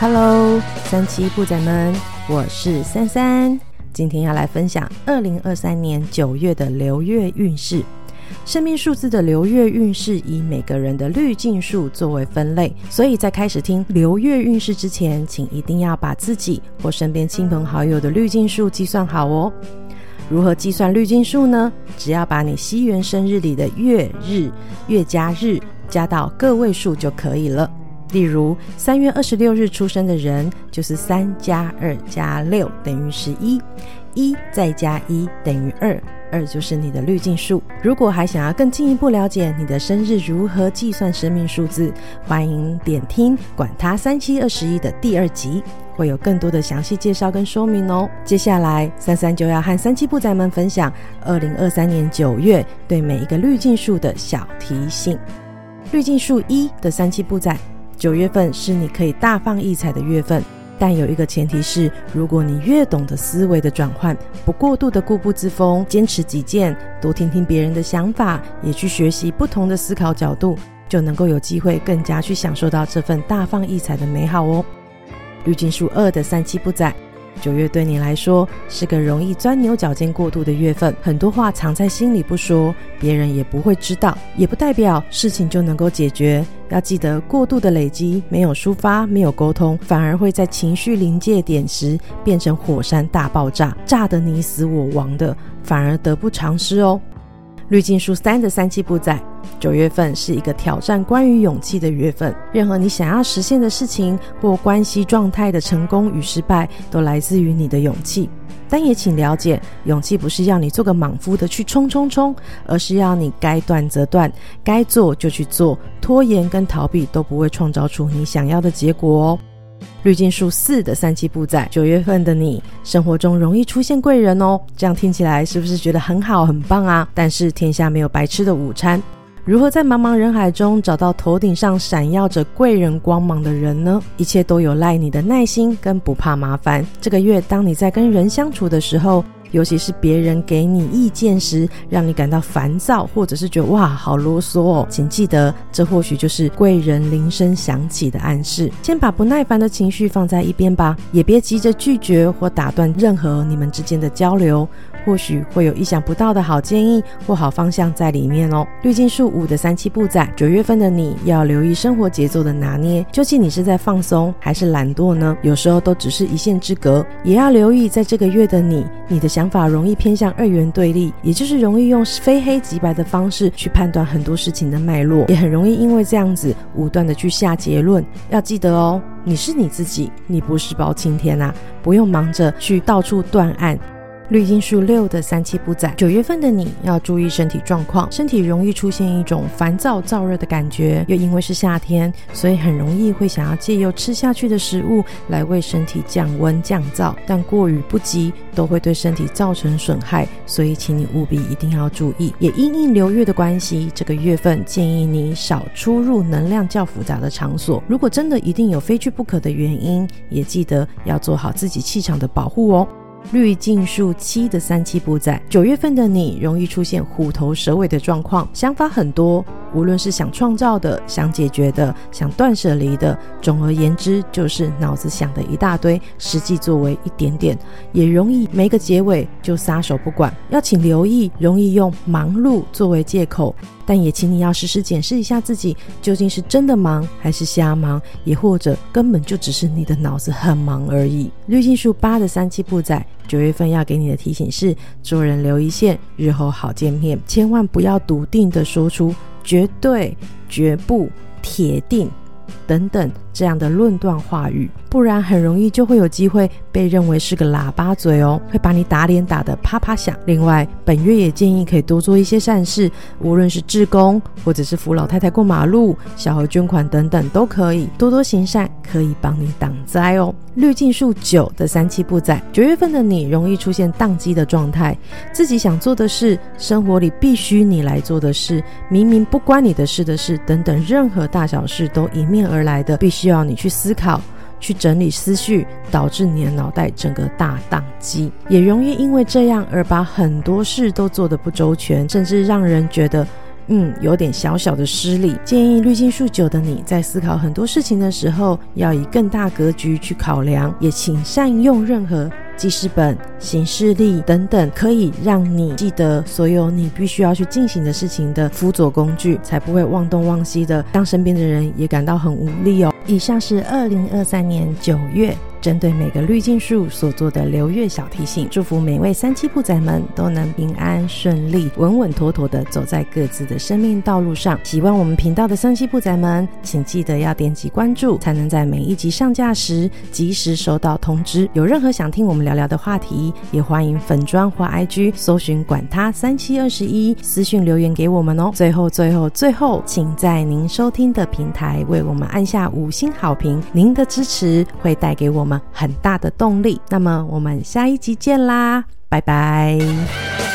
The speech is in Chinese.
三七布仔们，我是三三，今天要来分享二零二三年九月的流月运势。生命数字的流月运势以每个人的滤镜数作为分类，所以在开始听流月运势之前，请一定要把自己或身边亲朋好友的滤镜数计算好哦。如何计算滤镜数呢？只要把你西元生日里的月日、月加日加到个位数就可以了。例如，三月二十六日出生的人，就是三加二加六等于十一，一再加一等于二，二就是你的滤镜数。如果还想要更进一步了解你的生日如何计算生命数字，欢迎点听《管他三七二十一》的第二集，会有更多的详细介绍跟说明哦。接下来，三三就要和三七部仔们分享二零二三年九月对每一个滤镜数的小提醒。滤镜数一的三七部仔。九月份是你可以大放异彩的月份，但有一个前提是，如果你越懂得思维的转换，不过度的固步自封，坚持己见，多听听别人的想法，也去学习不同的思考角度，就能够有机会更加去享受到这份大放异彩的美好哦。绿金树二的三期不在。九月对你来说是个容易钻牛角尖过度的月份，很多话藏在心里不说，别人也不会知道，也不代表事情就能够解决。要记得，过度的累积没有抒发，没有沟通，反而会在情绪临界点时变成火山大爆炸，炸得你死我亡的，反而得不偿失哦。滤镜数三的三期不在。九月份是一个挑战关于勇气的月份，任何你想要实现的事情或关系状态的成功与失败，都来自于你的勇气。但也请了解，勇气不是要你做个莽夫的去冲冲冲，而是要你该断则断，该做就去做，拖延跟逃避都不会创造出你想要的结果哦。滤镜数四的三七不在，九月份的你，生活中容易出现贵人哦。这样听起来是不是觉得很好很棒啊？但是天下没有白吃的午餐。如何在茫茫人海中找到头顶上闪耀着贵人光芒的人呢？一切都有赖你的耐心跟不怕麻烦。这个月，当你在跟人相处的时候，尤其是别人给你意见时，让你感到烦躁，或者是觉得哇好啰嗦哦，请记得，这或许就是贵人铃声响起的暗示。先把不耐烦的情绪放在一边吧，也别急着拒绝或打断任何你们之间的交流。或许会有意想不到的好建议或好方向在里面哦。滤镜数五的三七步仔，九月份的你要留意生活节奏的拿捏，究竟你是在放松还是懒惰呢？有时候都只是一线之隔，也要留意在这个月的你，你的想想法容易偏向二元对立，也就是容易用非黑即白的方式去判断很多事情的脉络，也很容易因为这样子武断的去下结论。要记得哦，你是你自己，你不是包青天啊，不用忙着去到处断案。滤镜数六的三七不在，九月份的你要注意身体状况，身体容易出现一种烦躁、燥热的感觉，又因为是夏天，所以很容易会想要借由吃下去的食物来为身体降温降燥，但过于不及都会对身体造成损害，所以请你务必一定要注意。也因应流月的关系，这个月份建议你少出入能量较复杂的场所。如果真的一定有非去不可的原因，也记得要做好自己气场的保护哦。滤镜数七的三七不在，九月份的你容易出现虎头蛇尾的状况，想法很多，无论是想创造的、想解决的、想断舍离的，总而言之就是脑子想的一大堆，实际作为一点点，也容易没个结尾就撒手不管。要请留意，容易用忙碌作为借口。但也请你要时时检视一下自己，究竟是真的忙还是瞎忙，也或者根本就只是你的脑子很忙而已。滤镜数八的三七不在，九月份要给你的提醒是：做人留一线，日后好见面。千万不要笃定的说出绝对、绝不、铁定等等这样的论断话语。不然很容易就会有机会被认为是个喇叭嘴哦，会把你打脸打得啪啪响。另外，本月也建议可以多做一些善事，无论是志工或者是扶老太太过马路、小额捐款等等都可以，多多行善可以帮你挡灾哦。滤镜数九的三七不在，九月份的你容易出现宕机的状态，自己想做的事，生活里必须你来做的事，明明不关你的事的事等等，任何大小事都迎面而来的，必须要你去思考。去整理思绪，导致你的脑袋整个大宕机，也容易因为这样而把很多事都做得不周全，甚至让人觉得嗯，有点小小的失礼。建议滤镜数久的你在思考很多事情的时候，要以更大格局去考量，也请善用任何。记事本、行事历等等，可以让你记得所有你必须要去进行的事情的辅佐工具，才不会忘东忘西的，让身边的人也感到很无力哦。以上是二零二三年九月。针对每个滤镜数所做的流月小提醒，祝福每位三七步仔们都能平安顺利、稳稳妥妥的走在各自的生命道路上。喜欢我们频道的三七步仔们，请记得要点击关注，才能在每一集上架时及时收到通知。有任何想听我们聊聊的话题，也欢迎粉砖或 IG 搜寻“管他三七二十一”私讯留言给我们哦。最后，最后，最后，请在您收听的平台为我们按下五星好评，您的支持会带给我们们。很大的动力，那么我们下一集见啦，拜拜。